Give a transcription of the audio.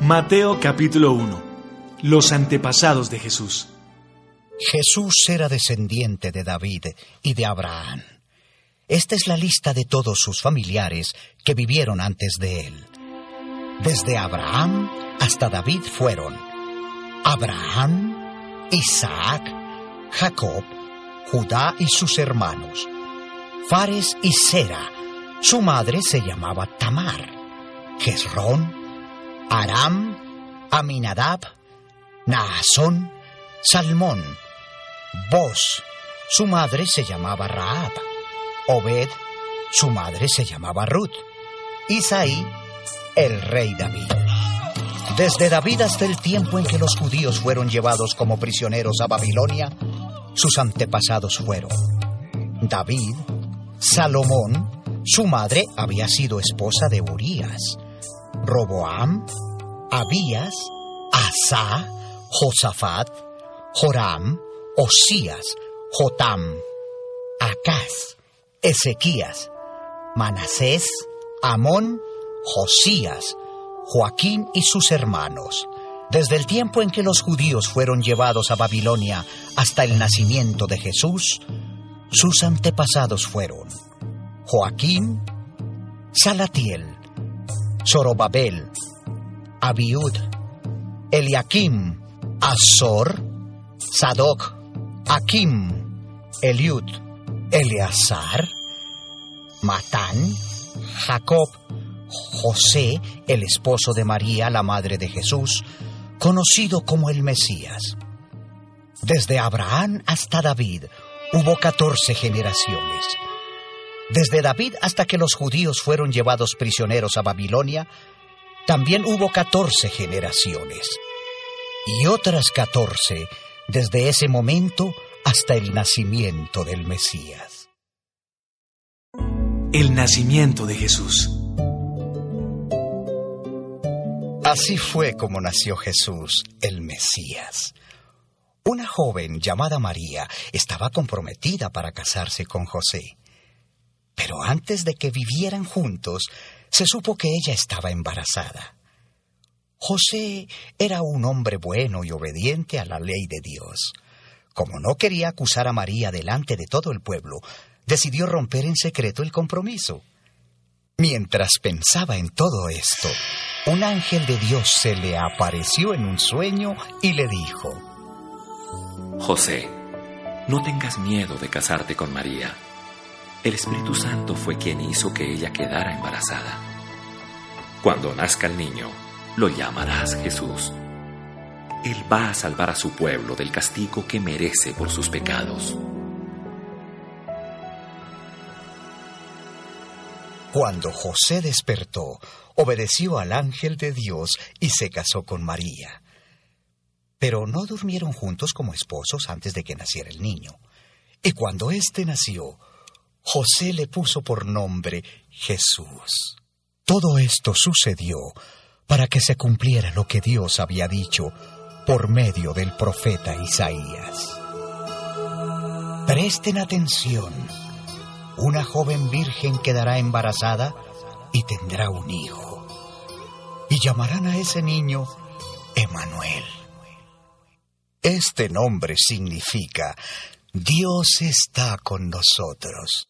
Mateo capítulo 1. Los antepasados de Jesús. Jesús era descendiente de David y de Abraham. Esta es la lista de todos sus familiares que vivieron antes de él. Desde Abraham hasta David fueron Abraham, Isaac, Jacob, Judá y sus hermanos, Fares y Sera. Su madre se llamaba Tamar, Jezrón, Aram, Aminadab, Naasón, Salmón, Boz. Su madre se llamaba Raab. Obed, su madre se llamaba Ruth. Isaí, el rey David. Desde David hasta el tiempo en que los judíos fueron llevados como prisioneros a Babilonia, sus antepasados fueron David, Salomón, su madre había sido esposa de Urías, Roboam, Abías, Asa, Josafat, Joram, Osías, Jotam, Acaz, Ezequías, Manasés, Amón, Josías, Joaquín y sus hermanos. Desde el tiempo en que los judíos fueron llevados a Babilonia hasta el nacimiento de Jesús, sus antepasados fueron Joaquín, Salatiel, Zorobabel, Abiud, Eliakim, Azor, Sadoc, Akim, Eliud, Eleazar, Matán, Jacob, José, el esposo de María, la madre de Jesús, conocido como el Mesías. Desde Abraham hasta David hubo catorce generaciones. Desde David hasta que los judíos fueron llevados prisioneros a Babilonia, también hubo catorce generaciones. Y otras catorce desde ese momento hasta el nacimiento del Mesías. El nacimiento de Jesús. Así fue como nació Jesús, el Mesías. Una joven llamada María estaba comprometida para casarse con José. Pero antes de que vivieran juntos, se supo que ella estaba embarazada. José era un hombre bueno y obediente a la ley de Dios. Como no quería acusar a María delante de todo el pueblo, decidió romper en secreto el compromiso. Mientras pensaba en todo esto, un ángel de Dios se le apareció en un sueño y le dijo, José, no tengas miedo de casarte con María. El Espíritu Santo fue quien hizo que ella quedara embarazada. Cuando nazca el niño, lo llamarás Jesús. Él va a salvar a su pueblo del castigo que merece por sus pecados. Cuando José despertó, obedeció al ángel de Dios y se casó con María. Pero no durmieron juntos como esposos antes de que naciera el niño. Y cuando éste nació, José le puso por nombre Jesús. Todo esto sucedió para que se cumpliera lo que Dios había dicho por medio del profeta Isaías. Presten atención. Una joven virgen quedará embarazada y tendrá un hijo. Y llamarán a ese niño Emanuel. Este nombre significa Dios está con nosotros.